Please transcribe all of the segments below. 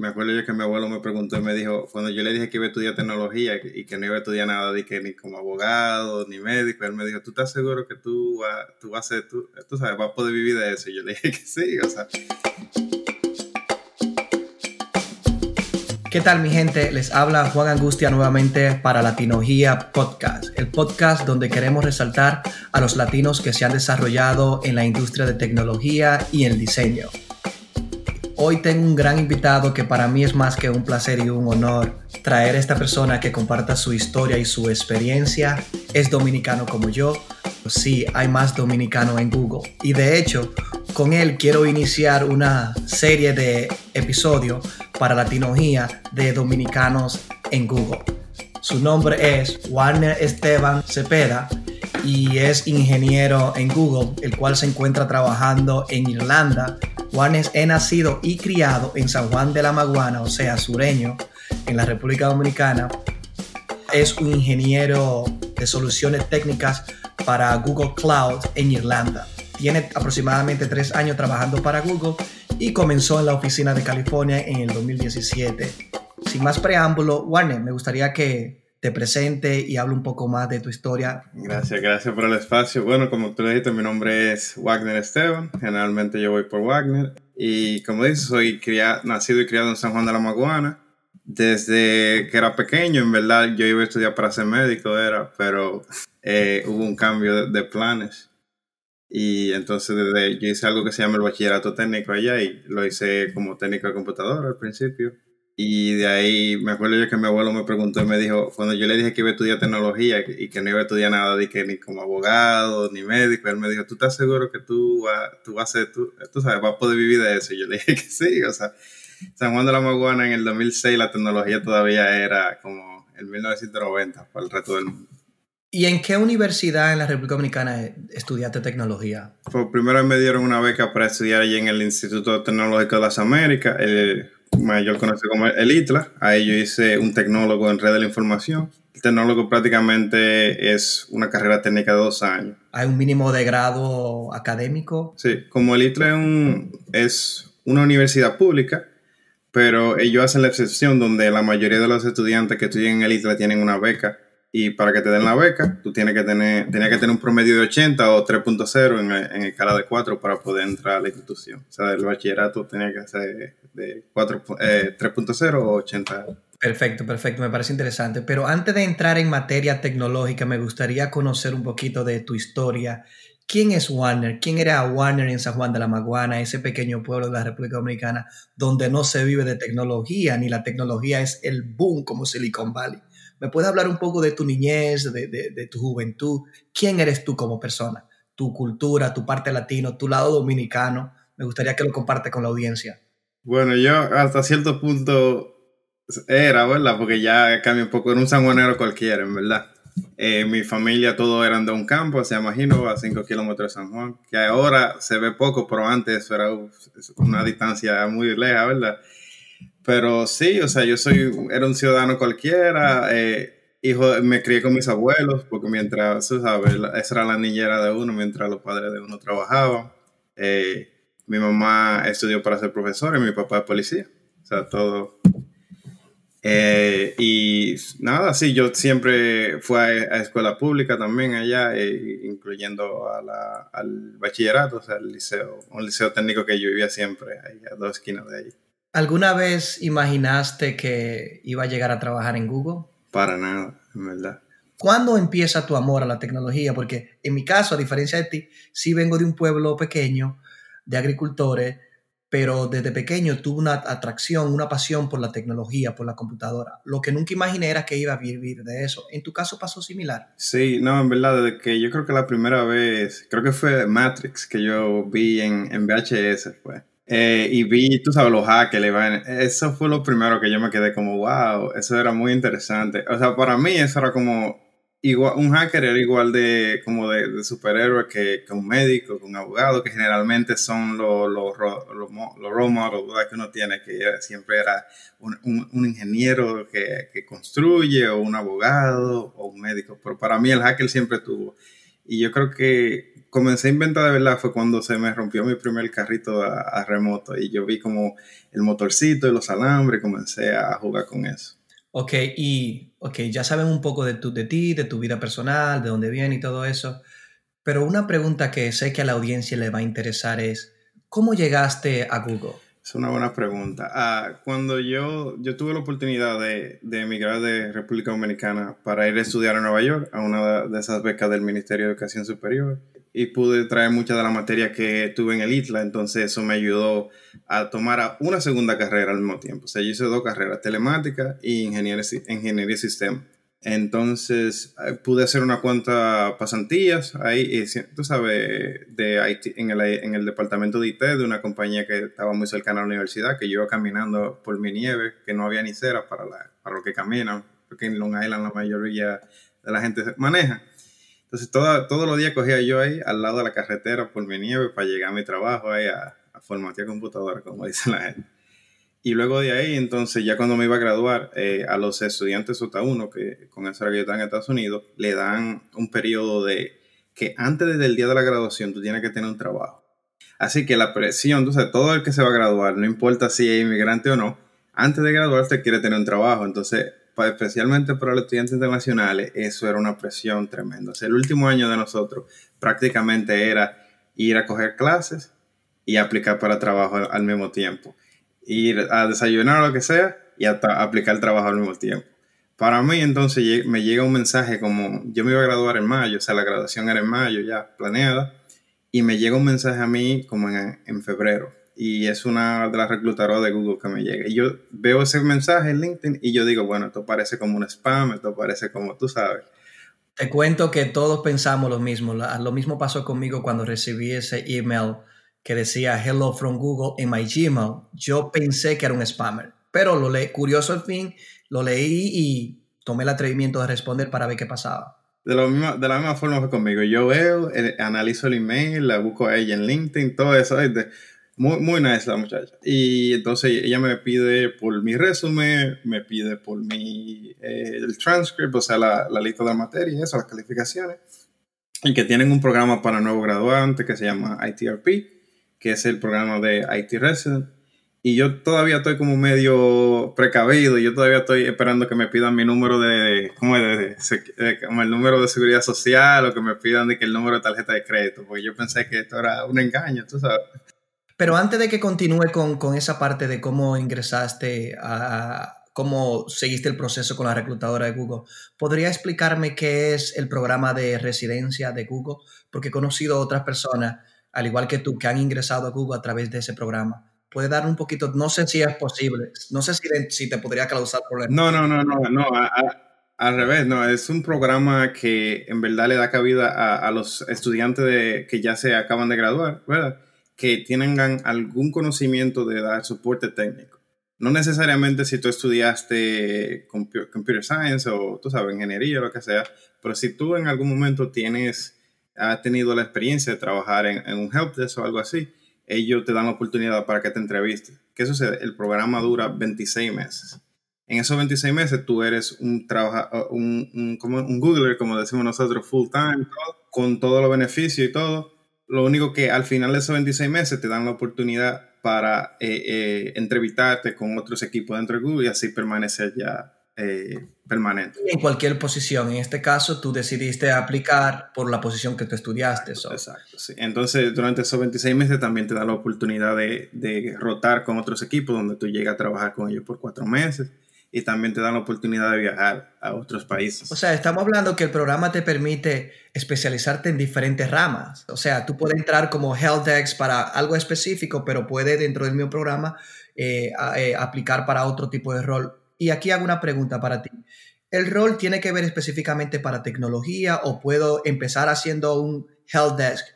Me acuerdo yo que mi abuelo me preguntó y me dijo, cuando yo le dije que iba a estudiar tecnología y que no iba a estudiar nada de que ni como abogado ni médico, él me dijo, ¿tú estás seguro que tú, tú vas a ser, tú, tú sabes, vas a poder vivir de eso? Y yo le dije que sí, o sea. ¿Qué tal mi gente? Les habla Juan Angustia nuevamente para Latinogía Podcast, el podcast donde queremos resaltar a los latinos que se han desarrollado en la industria de tecnología y el diseño. Hoy tengo un gran invitado que para mí es más que un placer y un honor traer a esta persona que comparta su historia y su experiencia. Es dominicano como yo. Sí, hay más dominicano en Google. Y de hecho, con él quiero iniciar una serie de episodios para la tecnología de dominicanos en Google. Su nombre es Warner Esteban Cepeda y es ingeniero en Google, el cual se encuentra trabajando en Irlanda Juanes he nacido y criado en San Juan de la Maguana, o sea, sureño, en la República Dominicana. Es un ingeniero de soluciones técnicas para Google Cloud en Irlanda. Tiene aproximadamente tres años trabajando para Google y comenzó en la oficina de California en el 2017. Sin más preámbulo, Warner, me gustaría que te presente y hable un poco más de tu historia. Gracias, gracias por el espacio. Bueno, como tú dijiste, mi nombre es Wagner Esteban. Generalmente yo voy por Wagner. Y como dices, soy nacido y criado en San Juan de la Maguana. Desde que era pequeño, en verdad, yo iba a estudiar para ser médico, era, pero eh, hubo un cambio de, planes. Y entonces desde, yo hice algo que se llama el bachillerato técnico allá y lo hice como técnico de computadora al principio. Y de ahí me acuerdo yo que mi abuelo me preguntó y me dijo, cuando yo le dije que iba a estudiar tecnología y que no iba a estudiar nada de que ni como abogado ni médico, él me dijo, ¿tú estás seguro que tú, tú vas a ser, tú, tú sabes, vas a poder vivir de eso? Y yo le dije que sí, o sea, San Juan de la Maguana en el 2006 la tecnología todavía era como en 1990 para el resto del mundo. ¿Y en qué universidad en la República Dominicana estudiaste tecnología? Pues primero me dieron una beca para estudiar allí en el Instituto Tecnológico de las Américas, el mayor conocido como el ITLA. Ahí yo hice un tecnólogo en red de la información. El tecnólogo prácticamente es una carrera técnica de dos años. ¿Hay un mínimo de grado académico? Sí, como el ITLA es, una universidad pública, pero ellos hacen la excepción donde la mayoría de los estudiantes que estudian en el ITLA tienen una beca y para que te den la beca, tú tienes que tener, que tener un promedio de 80 o 3.0 en, en escala de 4 para poder entrar a la institución. O sea, el bachillerato tenía que ser de 3.0 eh, o 80. Perfecto, perfecto, me parece interesante. Pero antes de entrar en materia tecnológica, me gustaría conocer un poquito de tu historia. ¿Quién es Warner? ¿Quién era Warner en San Juan de la Maguana, ese pequeño pueblo de la República Dominicana donde no se vive de tecnología, ni la tecnología es el boom como Silicon Valley? ¿Me puedes hablar un poco de tu niñez, de, tu juventud? ¿Quién eres tú como persona? Tu cultura, tu parte latino, tu lado dominicano. Me gustaría que lo compartas con la audiencia. Bueno, yo hasta cierto punto era, ¿verdad? Porque ya cambia un poco. Era un sanjuanero cualquiera, en verdad. Eh, mi familia todos eran de un campo, se imagino, a 5 kilómetros de San Juan, que ahora se ve poco, pero antes eso era una distancia muy lejos, ¿verdad? Pero sí, o sea, yo soy, era un ciudadano cualquiera, eh, hijo, me crié con mis abuelos, porque mientras, sabes, esa era la niñera de uno, mientras los padres de uno trabajaban. Eh, mi mamá estudió para ser profesora y mi papá es policía. O sea, todo. Eh, y nada, sí, yo siempre fui a, escuela pública también allá, incluyendo a la, al bachillerato, o sea, el liceo, un liceo técnico que yo vivía siempre, ahí a dos esquinas de allí. ¿Alguna vez imaginaste que iba a llegar a trabajar en Google? Para nada, en verdad. ¿Cuándo empieza tu amor a la tecnología? Porque en mi caso, a diferencia de ti, sí vengo de un pueblo pequeño de agricultores, pero desde pequeño tuve una atracción, una pasión por la tecnología, por la computadora. Lo que nunca imaginé era que iba a vivir de eso. ¿En tu caso pasó similar? Sí, no, en verdad, desde que yo creo que la primera vez, creo que fue Matrix que yo vi en, en VHS, pues. Eh, y vi, tú sabes, los hackers, eso fue lo primero que yo me quedé como, wow, eso era muy interesante. O sea, para mí eso era como, igual, un hacker era igual de, como de, superhéroe que, un médico, que un abogado, que generalmente son los, los, los, los role models que uno tiene, que siempre era un, un, ingeniero que, que, construye, o un abogado, o un médico. Pero para mí el hacker siempre tuvo Y yo creo que comencé a inventar de verdad fue cuando se me rompió mi primer carrito a, remoto y yo vi como el motorcito y los alambres comencé a jugar con eso. Ok, y okay, ya saben un poco de, tu, de ti, de tu vida personal, de dónde viene y todo eso, pero una pregunta que sé que a la audiencia le va a interesar es, ¿cómo llegaste a Google? Es una buena pregunta. Ah, cuando yo, yo tuve la oportunidad de, de, emigrar de República Dominicana para ir a estudiar a Nueva York, a una de esas becas del Ministerio de Educación Superior, y pude traer muchas de las materias que tuve en el ITLA, entonces eso me ayudó a tomar una segunda carrera al mismo tiempo. O sea, yo hice dos carreras, telemática y ingeniería, ingeniería sistema. Entonces eh, pude hacer una cuanta pasantías ahí, tú sabes, de IT, en, el, en el departamento de IT de una compañía que estaba muy cercana a la universidad, que yo iba caminando por mi nieve, que no había ni cera para, la, para lo que caminan, porque en Long Island la mayoría de la gente maneja. Entonces todos los días cogía yo ahí al lado de la carretera por mi nieve para llegar a mi trabajo ahí a, a formatear computadora, como dice la gente. Y luego de ahí, entonces, ya cuando me iba a graduar, eh, a los estudiantes OTA 1, que con eso era que yo estaba en Estados Unidos, le dan un periodo de que antes del día de la graduación tú tienes que tener un trabajo. Así que la presión, entonces, todo el que se va a graduar, no importa si es inmigrante o no, antes de graduarse quiere tener un trabajo. Entonces, especialmente para los estudiantes internacionales, eso era una presión tremenda. El último año de nosotros prácticamente era ir a coger clases y aplicar para trabajo al mismo tiempo ir a desayunar o lo que sea y hasta aplicar el trabajo al mismo tiempo. Para mí entonces me llega un mensaje como yo me iba a graduar en mayo, o sea, la graduación era en mayo ya planeada, y me llega un mensaje a mí como en, en febrero. Y es una de las reclutadoras de Google que me llega. Y yo veo ese mensaje en LinkedIn y yo digo, bueno, esto parece como un spam, esto parece como tú sabes. Te cuento que todos pensamos lo mismo. Lo mismo pasó conmigo cuando recibí ese email que decía Hello from Google en my Gmail, yo pensé que era un spammer. Pero lo leí, curioso al fin, lo leí y tomé el atrevimiento de responder para ver qué pasaba. De, lo de la misma forma fue conmigo. Yo veo, eh, analizo el email, la busco a ella en LinkedIn, todo eso. Muy, muy nice la muchacha. Y entonces ella me pide por mi resumen, me pide por mi eh, el transcript, o sea, la, la lista de materia, eso, las calificaciones. Y que tienen un programa para nuevos graduantes que se llama ITRP que es el programa de IT Resident. Y yo todavía estoy como medio precavido, yo todavía estoy esperando que me pidan mi número de, ¿cómo es? como el número de seguridad social o que me pidan de que el número de tarjeta de crédito, porque yo pensé que esto era un engaño, tú sabes. Pero antes de que continúe con, con esa parte de cómo ingresaste a, cómo seguiste el proceso con la reclutadora de Google. ¿Podría explicarme qué es el programa de residencia de Google? Porque he conocido a otras personas al igual que tú, que han ingresado a Google a través de ese programa. Puede dar un poquito, no sé si es posible, no sé si, si te podría causar problemas. No, no, no, no, no, al revés, no, es un programa que en verdad le da cabida a, los estudiantes de, que ya se acaban de graduar, ¿verdad? Que tengan algún conocimiento de dar soporte técnico. No necesariamente si tú estudiaste computer science o tú sabes, ingeniería o lo que sea, pero si tú en algún momento tienes has tenido la experiencia de trabajar en, un helpdesk o algo así, ellos te dan la oportunidad para que te entrevistes. ¿Qué sucede? El programa dura 26 meses. En esos 26 meses tú eres un, un, un, como un Googler, como decimos nosotros, full time, con todos los beneficios y todo. Lo único que al final de esos 26 meses te dan la oportunidad para eh, eh, entrevistarte con otros equipos dentro de Google y así permanecer ya eh, permanente. En cualquier posición. En este caso, tú decidiste aplicar por la posición que tú estudiaste. Exacto, sí. Entonces, durante esos 26 meses también te da la oportunidad de, de, rotar con otros equipos donde tú llegas a trabajar con ellos por cuatro meses y también te dan la oportunidad de viajar a otros países. O sea, estamos hablando que el programa te permite especializarte en diferentes ramas. O sea, tú puedes entrar como Helpdesk para algo específico, pero puedes dentro del mismo programa eh, eh, aplicar para otro tipo de rol y aquí hago una pregunta para ti. ¿El rol tiene que ver específicamente para tecnología o puedo empezar haciendo un help desk?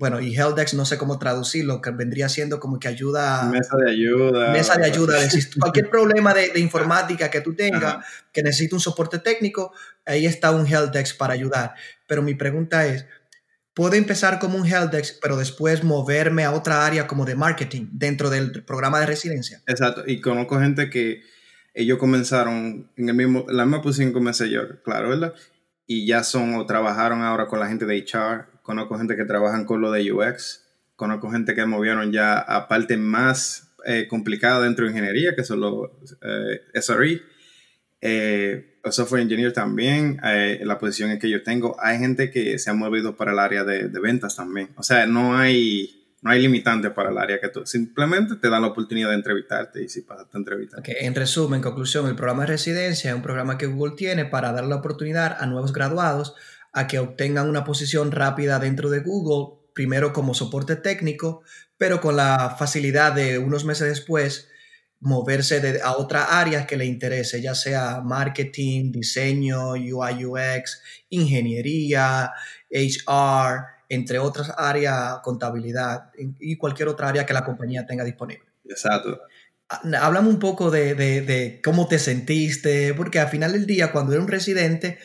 Bueno, y help desk no sé cómo traducirlo, que vendría siendo como que ayuda... Mesa de ayuda. Mesa de ayuda. cualquier problema de, informática que tú tengas, que necesite un soporte técnico, ahí está un help desk para ayudar. Pero mi pregunta es, ¿puedo empezar como un help desk, pero después moverme a otra área como de marketing dentro del programa de residencia? Exacto. Y conozco gente que ellos comenzaron en el mismo, la misma posición que comencé yo, claro, ¿verdad? y ya son o trabajaron ahora con la gente de HR, conozco gente que trabajan con lo de UX, conozco gente que movieron ya a parte más eh, complicada dentro de ingeniería, que son los eh, SRE, eh, software engineer también, eh, la posición en que yo tengo, hay gente que se ha movido para el área de, ventas también. O sea, no hay no hay limitante para el área que tú simplemente te dan la oportunidad de entrevistarte y si pasas a entrevistar. Okay. En resumen, en conclusión, el programa de residencia es un programa que Google tiene para dar la oportunidad a nuevos graduados a que obtengan una posición rápida dentro de Google, primero como soporte técnico, pero con la facilidad de unos meses después moverse de, a otra área que le interese, ya sea marketing, diseño, UI, UX, ingeniería, HR, entre otras áreas, contabilidad y cualquier otra área que la compañía tenga disponible. Exacto. Ah, háblame un poco de, de, de, cómo te sentiste, porque al final del día, cuando eres un residente,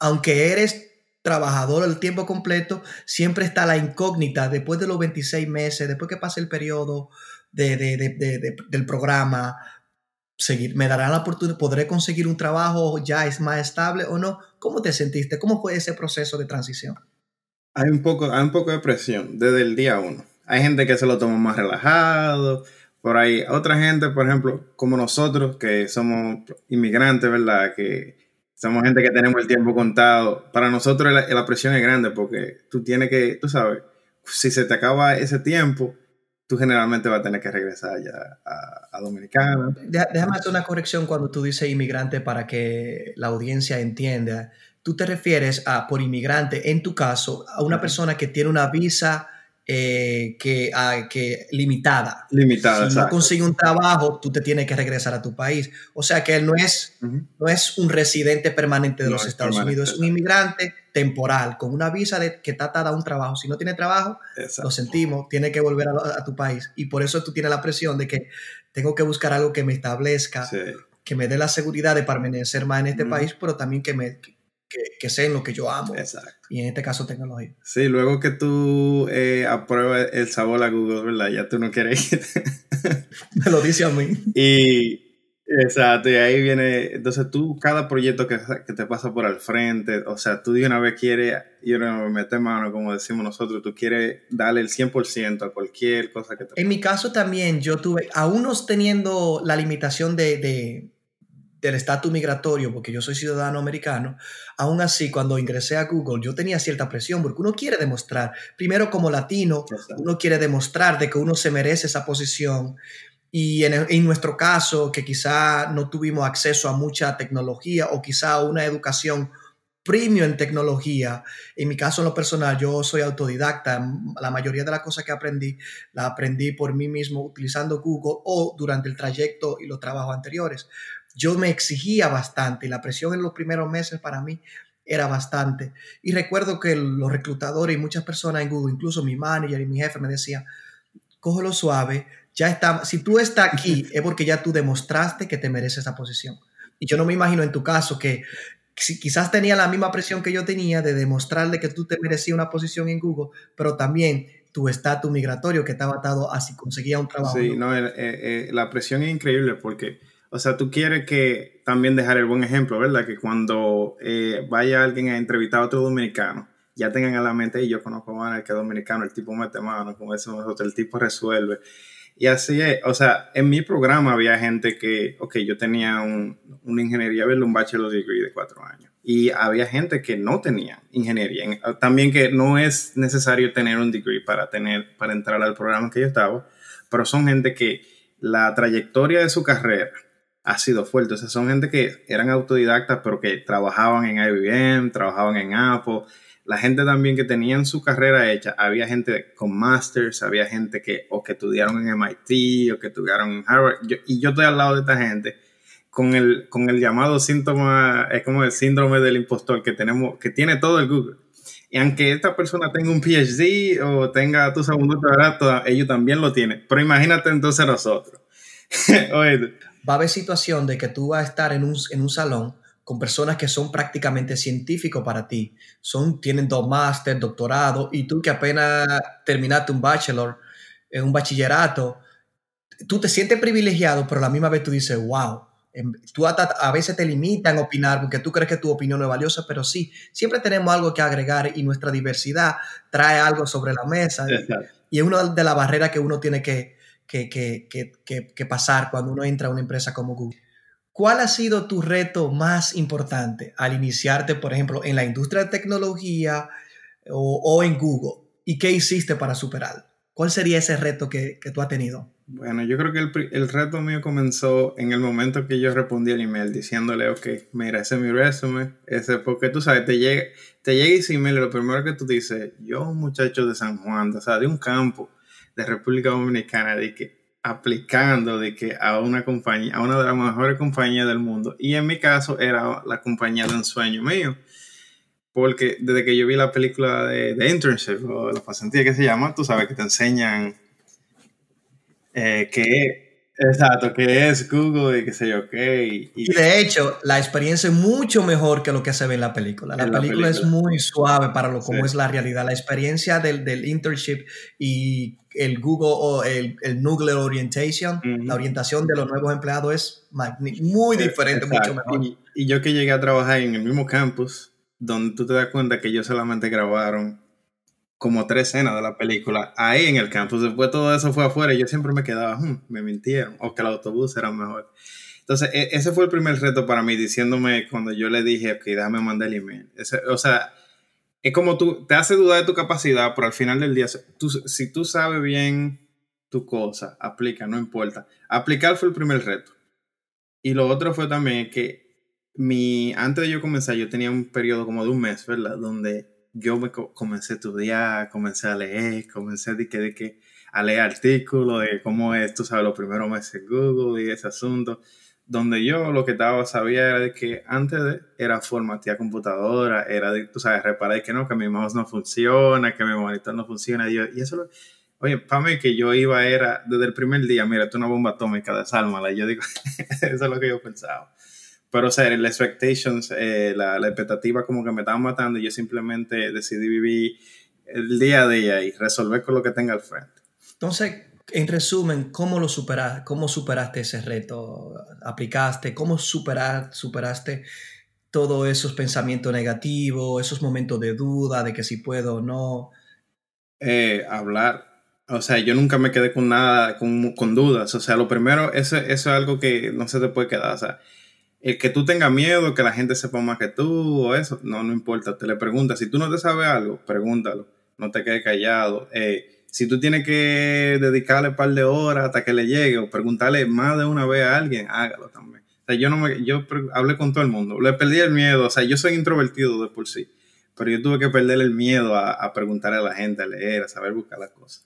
aunque eres trabajador el tiempo completo, siempre está la incógnita después de los 26 meses, después que pase el periodo de, del programa, seguir, me darán la oportunidad, podré conseguir un trabajo ya es más estable o no. ¿Cómo te sentiste? ¿Cómo fue ese proceso de transición? hay un poco, hay un poco de presión desde el día uno. Hay gente que se lo toma más relajado, por ahí otra gente, por ejemplo, como nosotros, que somos inmigrantes, ¿verdad? Que somos gente que tenemos el tiempo contado. Para nosotros la, la presión es grande porque tú tienes que, tú sabes, si se te acaba ese tiempo, tú generalmente vas a tener que regresar ya a, a Dominicana. Déjame hacer una corrección cuando tú dices inmigrante para que la audiencia entienda tú te refieres a, por inmigrante, en tu caso, a una persona que tiene una visa eh, que, que limitada. Limitada, Si no consigue un trabajo, tú te tienes que regresar a tu país. O sea que él no es, uh -huh. no es un residente permanente de no los Estados Unidos, es un inmigrante temporal, con una visa de, que está atada a un trabajo. Si no tiene trabajo, Exacto. lo sentimos, tiene que volver a, a, tu país. Y por eso tú tienes la presión de que tengo que buscar algo que me establezca, sí. que me dé la seguridad de permanecer más en este uh -huh. país, pero también que me que, que sé en lo que yo amo. Exacto. Y en este caso, tecnología. Sí, luego que tú eh, apruebas el sabor a Google, ¿verdad? Ya tú no quieres ir. Me lo dice a mí. Y. Exacto, y ahí viene, entonces tú, cada proyecto que, que, te pasa por al frente, o sea, tú de una vez quieres, y una vez meter mano, como decimos nosotros, tú quieres darle el 100% a cualquier cosa que te En mi caso también, yo tuve, aún no teniendo la limitación de, de del estatus migratorio, porque yo soy ciudadano americano, aún así cuando ingresé a Google yo tenía cierta presión, porque uno quiere demostrar, primero como latino, uno quiere demostrar de que uno se merece esa posición. Y en, en nuestro caso, que quizá no tuvimos acceso a mucha tecnología o quizá a una educación premium en tecnología. En mi caso, en lo personal, yo soy autodidacta. La mayoría de las cosas que aprendí, la aprendí por mí mismo utilizando Google o durante el trayecto y los trabajos anteriores yo me exigía bastante y la presión en los primeros meses para mí era bastante. Y recuerdo que los reclutadores y muchas personas en Google, incluso mi manager y mi jefe me decían, cógelo suave, ya está, si tú estás aquí es porque ya tú demostraste que te mereces esa posición. Y yo no me imagino en tu caso que si quizás tenía la misma presión que yo tenía de demostrarle que tú te merecías una posición en Google, pero también tu estatus migratorio que estaba atado a si conseguía un trabajo. Sí, no, eh, eh, la presión es increíble porque o sea, tú quieres que también dejar el buen ejemplo, ¿verdad? Que cuando eh, vaya alguien a entrevistar a otro dominicano, ya tengan a la mente, y yo conozco a el que es dominicano, el tipo mete mano, como decimos nosotros, el tipo resuelve. Y así es, o sea, en mi programa había gente que, ok, yo tenía un, una ingeniería, un bachelor degree de cuatro años. Y había gente que no tenía ingeniería. También que no es necesario tener un degree para, tener, para entrar al programa que yo estaba, pero son gente que la trayectoria de su carrera ha sido fuerte. O sea, son gente que eran autodidactas, pero que trabajaban en IBM, trabajaban en Apple. La gente también que tenían su carrera hecha, había gente con masters, había gente que o que estudiaron en MIT o que estudiaron en Harvard. Yo, y yo estoy al lado de esta gente con el, con el llamado síntoma, es como el síndrome del impostor que tenemos, que tiene todo el Google. Y aunque esta persona tenga un PhD o tenga tu segundo doctorado, ellos también lo tienen. Pero imagínate entonces nosotros. Oye, va a haber situación de que tú vas a estar en un, en un salón con personas que son prácticamente científicos para ti. Son, tienen dos máster, doctorado, y tú que apenas terminaste un bachelor, en un bachillerato, tú te sientes privilegiado, pero a la misma vez tú dices, wow, Tú a veces te limitan a opinar porque tú crees que tu opinión no es valiosa, pero sí, siempre tenemos algo que agregar y nuestra diversidad trae algo sobre la mesa. Y es una de las barreras que uno tiene que, que, que, pasar cuando uno entra a una empresa como Google. ¿Cuál ha sido tu reto más importante al iniciarte, por ejemplo, en la industria de tecnología o, o en Google? ¿Y qué hiciste para superarlo? ¿Cuál sería ese reto que, que tú has tenido? Bueno, yo creo que el, el, reto mío comenzó en el momento que yo respondí al email diciéndole, ok, mira, ese es mi resumen, ese, porque tú sabes, te llega, te llega ese email y lo primero que tú dices, yo, un muchacho de San Juan, o sea, de un campo de República Dominicana, de que aplicando de que a una compañía, a una de las mejores compañías del mundo, y en mi caso era la compañía de un sueño mío porque desde que yo vi la película de, de Internship o la pasantía que se llama, tú sabes que te enseñan eh, que exacto, que es Google y qué sé yo qué. Y, de hecho, la experiencia es mucho mejor que lo que se ve en la película. La, película, es muy suave para lo como es la realidad. La experiencia del, del internship y el Google o el, el Nuclear Orientation, la orientación de los nuevos empleados es muy diferente, mucho mejor. Y, y yo que llegué a trabajar en el mismo campus, donde tú te das cuenta que ellos solamente grabaron como tres escenas de la película ahí en el campus. Después todo eso fue afuera y yo siempre me quedaba, hmm, me mintieron, o que el autobús era mejor. Entonces, e, ese fue el primer reto para mí, diciéndome cuando yo le dije, ok, déjame mandar el email. o sea, es como tú, te hace dudar de tu capacidad, pero al final del día, tú, si tú sabes bien tu cosa, aplica, no importa. Aplicar fue el primer reto. Y lo otro fue también que mi, antes de yo comenzar, yo tenía un periodo como de un mes, ¿verdad? Donde yo me comencé a estudiar, comencé a leer, comencé de que, de que, a leer artículos de cómo es, tú sabes, los primeros meses Google y ese asunto, donde yo lo que estaba sabía era de que antes de era formatear computadora, era de, tú sabes, reparar que no, que mi mouse no funciona, que mi monitor no funciona, y, yo, y eso lo, Oye, para mí que yo iba era desde el primer día, mira, esto es una bomba atómica, desálmala. Y yo digo, eso es lo que yo pensaba. Pero, o sea, la expectations, eh, la, la, expectativa como que me estaban matando yo simplemente decidí vivir el día a día y resolver con lo que tenga al frente. Entonces, en resumen, ¿cómo lo superaste? ¿Cómo superaste ese reto? ¿Aplicaste? ¿Cómo superar, superaste todos esos pensamientos negativos, esos momentos de duda de que si puedo o no? Eh, hablar. O sea, yo nunca me quedé con nada, con, con dudas. O sea, lo primero, eso, eso es algo que no se te puede quedar. O sea, el que tú tengas miedo, que la gente sepa más que tú o eso, no, no importa, te le preguntas. Si tú no te sabes algo, pregúntalo, no te quedes callado. Eh, si tú tienes que dedicarle un par de horas hasta que le llegue o preguntarle más de una vez a alguien, hágalo también. O sea, yo, no me, yo hablé con todo el mundo, le perdí el miedo, o sea, yo soy introvertido de por sí, pero yo tuve que perder el miedo a, preguntarle a la gente, a leer, a saber buscar las cosas.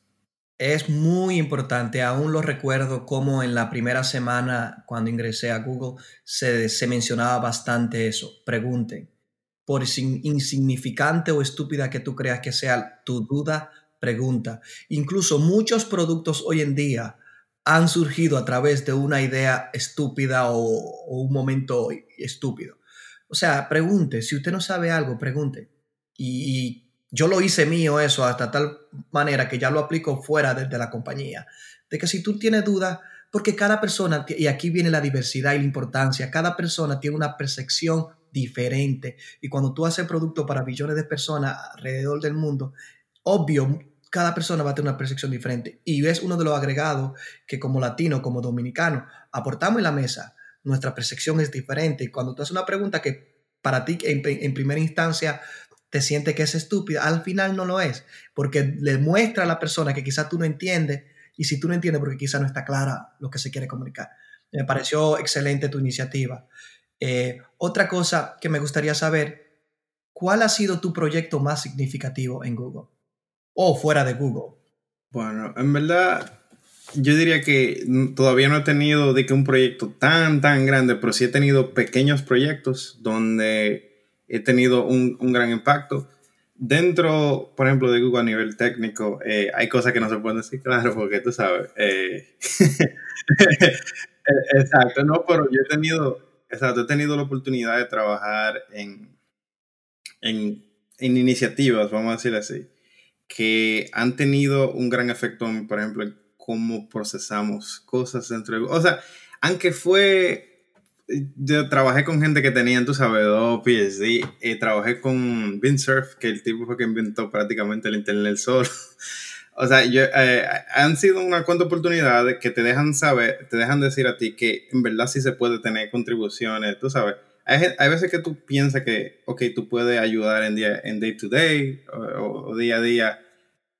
Es muy importante, aún lo recuerdo como en la primera semana cuando ingresé a Google se, se mencionaba bastante eso. Pregunten, por insignificante o estúpida que tú creas que sea tu duda, pregunta. Incluso muchos productos hoy en día han surgido a través de una idea estúpida o, un momento estúpido. O sea, pregunte, si usted no sabe algo, pregunte. Y, yo lo hice mío eso hasta tal manera que ya lo aplico fuera de, la compañía. De que si tú tienes dudas, porque cada persona, y aquí viene la diversidad y la importancia, cada persona tiene una percepción diferente. Y cuando tú haces producto para millones de personas alrededor del mundo, obvio, cada persona va a tener una percepción diferente. Y es uno de los agregados que como latino, como dominicano, aportamos en la mesa. Nuestra percepción es diferente. Cuando tú haces una pregunta que para ti en, primera instancia te siente que es estúpida, al final no lo es, porque le muestra a la persona que quizás tú no entiendes y si tú no entiendes porque quizás no está clara lo que se quiere comunicar. Me pareció excelente tu iniciativa. Eh, otra cosa que me gustaría saber, ¿cuál ha sido tu proyecto más significativo en Google o fuera de Google? Bueno, en verdad yo diría que todavía no he tenido de que un proyecto tan, tan grande, pero sí he tenido pequeños proyectos donde he tenido un, un, gran impacto. Dentro, por ejemplo, de Google a nivel técnico, eh, hay cosas que no se pueden decir claro porque tú sabes. Eh, exacto, no, pero yo he tenido, exacto, he tenido la oportunidad de trabajar en, en, en iniciativas, vamos a decir así, que han tenido un gran efecto, por ejemplo, en cómo procesamos cosas dentro de. O sea, aunque fue yo trabajé con gente que tenían, tú sabes, dos PhD. Y trabajé con Cerf, que el tipo fue que inventó prácticamente el Internet solo. o sea, yo, eh, han sido una cuanta oportunidades que te dejan saber, te dejan decir a ti que en verdad sí se puede tener contribuciones, tú sabes. Hay, hay veces que tú piensas que, ok, tú puedes ayudar en, día, en day to day o, día a día.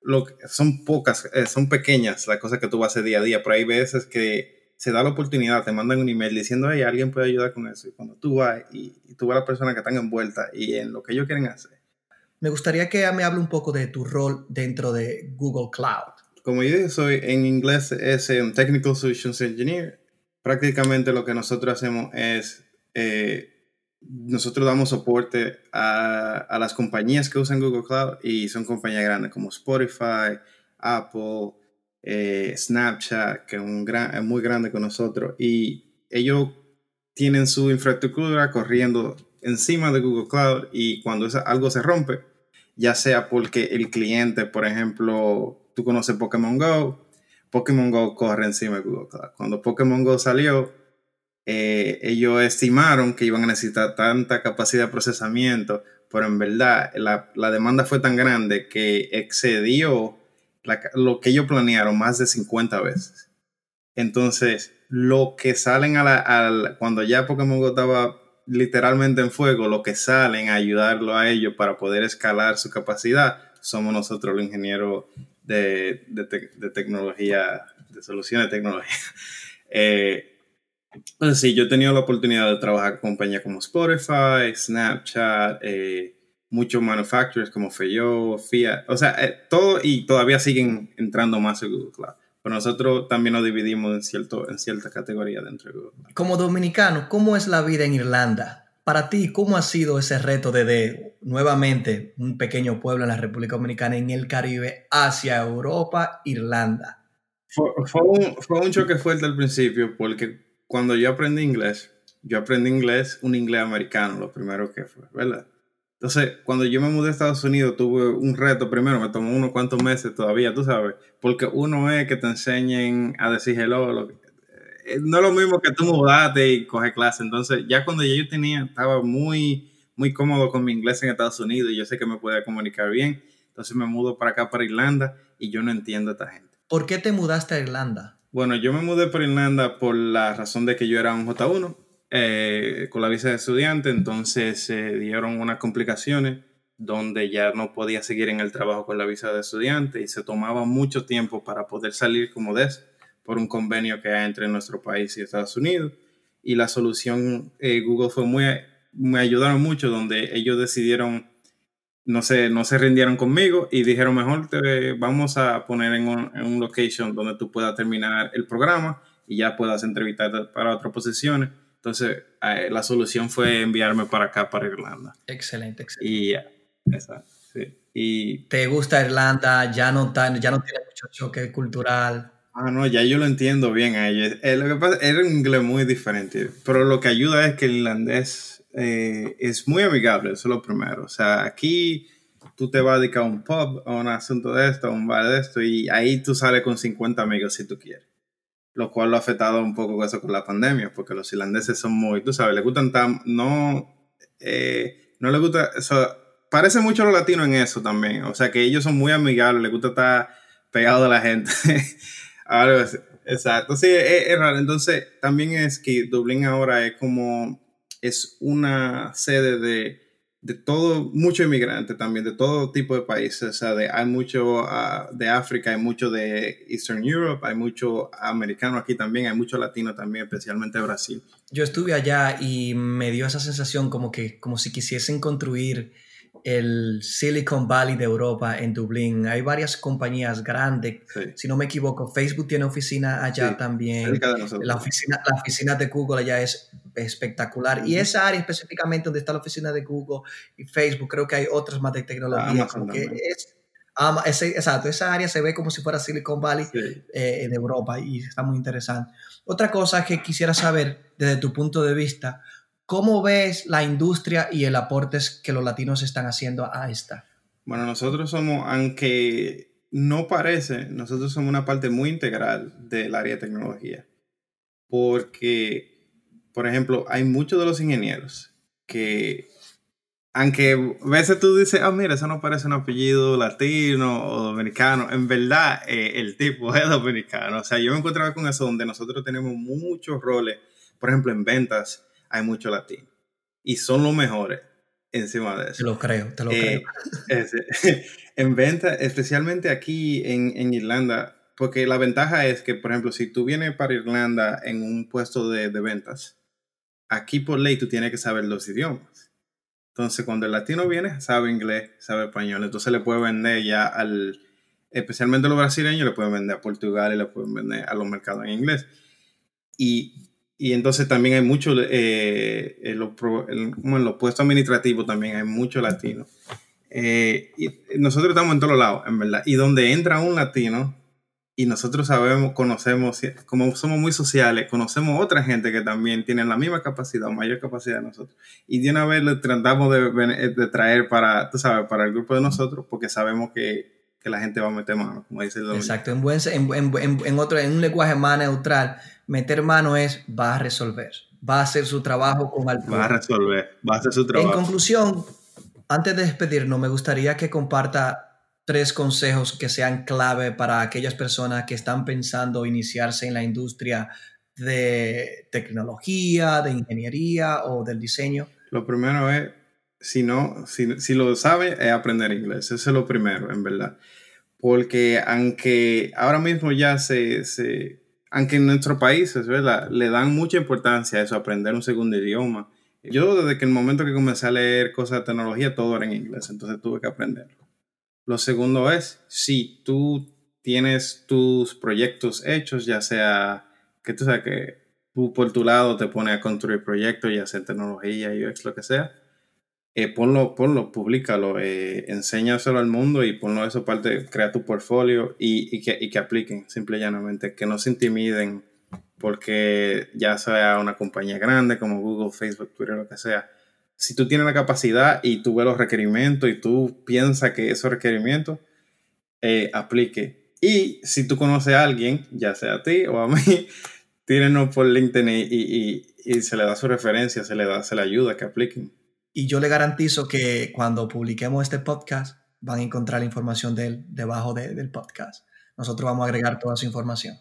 Lo, son pocas, eh, son pequeñas las cosas que tú vas a hacer día a día, pero hay veces que se da la oportunidad, te mandan un email diciendo, hey, alguien puede ayudar con eso. Y cuando tú vas y, tú vas a la persona que están envuelta y en lo que ellos quieren hacer. Me gustaría que me hable un poco de tu rol dentro de Google Cloud. Como yo dije, soy en inglés es un Technical Solutions Engineer. Prácticamente lo que nosotros hacemos es, eh, nosotros damos soporte a, a las compañías que usan Google Cloud y son compañías grandes como Spotify, Apple, eh, Snapchat, que es, muy grande con nosotros, y ellos tienen su infraestructura corriendo encima de Google Cloud y cuando algo se rompe, ya sea porque el cliente, por ejemplo, tú conoces Pokémon Go, Pokémon Go corre encima de Google Cloud. Cuando Pokémon Go salió, eh, ellos estimaron que iban a necesitar tanta capacidad de procesamiento, pero en verdad la, la demanda fue tan grande que excedió lo que ellos planearon más de 50 veces. Entonces, lo que salen a la, cuando ya Pokémon Go estaba literalmente en fuego, lo que salen a ayudarlo a ellos para poder escalar su capacidad, somos nosotros los ingenieros de, de, tecnología, de soluciones de tecnología. Eh, sí, yo he tenido la oportunidad de trabajar con compañías como Spotify, Snapchat, eh, muchos manufacturers como Feyó, Fiat, o sea, eh, todo y todavía siguen entrando más en Google Cloud. Pero nosotros también nos dividimos en, cierto, en cierta categoría dentro de Google Cloud. Como dominicano, ¿cómo es la vida en Irlanda? Para ti, ¿cómo ha sido ese reto de, nuevamente un pequeño pueblo en la República Dominicana, en el Caribe, hacia Europa, Irlanda? Fue, fue, un, fue un choque fuerte al principio porque cuando yo aprendí inglés, yo aprendí inglés, un inglés americano, lo primero que fue, ¿verdad? Entonces, cuando yo me mudé a Estados Unidos, tuve un reto. Primero, me tomó unos cuantos meses todavía, tú sabes. Porque uno es que te enseñen a decir hello. Eh, no es lo mismo que tú mudaste y coges clase. Entonces, ya cuando yo tenía, estaba muy, muy cómodo con mi inglés en Estados Unidos y yo sé que me podía comunicar bien. Entonces, me mudo para acá, para Irlanda, y yo no entiendo a esta gente. ¿Por qué te mudaste a Irlanda? Bueno, yo me mudé para Irlanda por la razón de que yo era un J1 eh, con la visa de estudiante, entonces se dieron unas complicaciones donde ya no podía seguir en el trabajo con la visa de estudiante y se tomaba mucho tiempo para poder salir como de por un convenio que hay entre nuestro país y Estados Unidos. Y la solución, eh, Google fue muy, me ayudaron mucho, donde ellos decidieron, no se, no se rindieron conmigo y dijeron, mejor te vamos a poner en un, en un location donde tú puedas terminar el programa y ya puedas entrevistar para otras posiciones entonces, eh, la solución fue enviarme para acá, para Irlanda. Excelente, excelente. Y exacto, sí. Y, ¿Te gusta Irlanda? Ya no, tan, ya no tiene mucho choque cultural. Ah, no, ya yo lo entiendo bien a ellos. Eh, lo que pasa es un inglés muy diferente, pero lo que ayuda es que el irlandés eh, es muy amigable, eso es lo primero. O sea, aquí tú te vas a dedicar a un pub, a un asunto de esto, a un bar de esto, y ahí tú sales con 50 amigos si tú quieres. Lo cual lo ha afectado un poco eso con la pandemia, porque los irlandeses son muy, tú sabes, le gustan tan, no, eh, no les gusta, eso, parece mucho a los latinos en eso también, o sea que ellos son muy amigables, les gusta estar pegados a la gente, exacto, sí, es, es, raro, entonces también es que Dublín ahora es como, es una sede de de todo, mucho inmigrante también, de todo tipo de países. O sea, de, hay mucho ah, de África, hay mucho de Eastern Europe, hay mucho americano aquí también, hay mucho latino también, especialmente Brasil. Yo estuve allá y me dio esa sensación como que, como si quisiesen construir el Silicon Valley de Europa en Dublín. Hay varias compañías grandes. Si no me equivoco, Facebook tiene oficina allá también. La oficina, la oficina de Google allá es espectacular. Y esa área específicamente donde está la oficina de Google y Facebook, creo que hay otras más de tecnología. es, exacto, esa área se ve como si fuera Silicon Valley eh, de Europa y está muy interesante. Otra cosa que quisiera saber desde tu punto de vista, ¿Cómo ves la industria y el aporte que los latinos están haciendo a esta? Bueno, nosotros somos, aunque no parece, nosotros somos una parte muy integral del área de tecnología. Porque por ejemplo, hay muchos de los ingenieros que, aunque a veces tú dices, ah, mira, eso no parece un apellido latino o dominicano, en verdad eh, el tipo es dominicano. O sea, yo me encontraba con eso donde nosotros tenemos muchos roles, por ejemplo, en ventas hay mucho latino y son los mejores encima de eso. Te lo creo, te lo eh, creo. en ventas, especialmente aquí en, en Irlanda, porque la ventaja es que, por ejemplo, si tú vienes para Irlanda en un puesto de, de ventas, aquí por ley tú tienes que saber los idiomas. Entonces, cuando el latino viene, sabe inglés, sabe español. Entonces le puede vender ya al, especialmente a los brasileños, le pueden vender a Portugal y le pueden vender a los mercados en inglés. Y, y entonces también hay mucho, eh, en, los, en, los puestos administrativos también hay mucho latino. Eh, y nosotros estamos en todos lados, en verdad. Y donde entra un latino, y nosotros sabemos, conocemos, como somos muy sociales, conocemos otra gente que también tienen la misma capacidad o mayor capacidad de nosotros. Y de una vez le tratamos de, de traer para, tú sabes, para el grupo de nosotros, porque sabemos que, que la gente va a meter mano, como dice el Exacto, en, buen, en, en, en, otro, en un lenguaje más neutral, meter mano es va a resolver, va a hacer su trabajo con altura. Va a resolver, va a hacer su trabajo. En conclusión, antes de despedirnos, me gustaría que comparta tres consejos que sean clave para aquellas personas que están pensando iniciarse en la industria de tecnología, de ingeniería o del diseño? Lo primero es, si no, si, si lo sabe, es aprender inglés. Eso es lo primero, en verdad. Porque aunque ahora mismo ya se, se aunque en nuestros países, ¿verdad? Le dan mucha importancia a eso, aprender un segundo idioma. Yo desde que el momento que comencé a leer cosas de tecnología, todo era en inglés, entonces tuve que aprenderlo. Lo segundo es, si tú tienes tus proyectos hechos, ya sea que tú sabes que tú por tu lado te pones a construir proyectos, ya sea tecnología, UX, lo que sea, eh, ponlo, ponlo, públicalo, eh, enséñaselo al mundo y ponlo eso parte, crea tu portfolio y, y, que, y que apliquen, simple y llanamente, que no se intimiden porque ya sea una compañía grande como Google, Facebook, Twitter, lo que sea, si tú tienes la capacidad y tú ves los requerimientos y tú piensas que esos requerimientos eh, aplique. Y si tú conoces a alguien, ya sea a ti o a mí, tírenos por LinkedIn y, y, se le da su referencia, se le da, se le ayuda que apliquen. Y yo le garantizo que cuando publiquemos este podcast van a encontrar la información de él debajo del podcast. Nosotros vamos a agregar toda su información.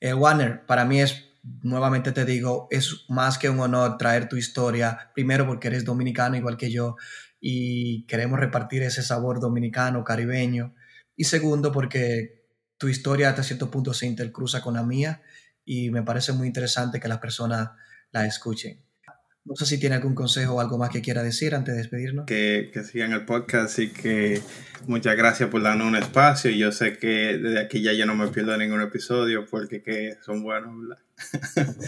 Eh, Warner, para mí es nuevamente te digo, es más que un honor traer tu historia, primero porque eres dominicano igual que yo y queremos repartir ese sabor dominicano, caribeño, y segundo porque tu historia hasta cierto punto se intercruza con la mía y me parece muy interesante que las personas la escuchen. No sé si tiene algún consejo o algo más que quiera decir antes de despedirnos. Que, que sigan el podcast y que muchas gracias por darnos un espacio. Yo sé que desde aquí ya yo no me pierdo ningún episodio porque que son buenos.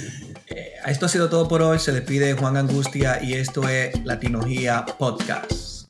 Eh, esto ha sido todo por hoy. Se despide Juan Angustia y esto es Latinogía Podcast.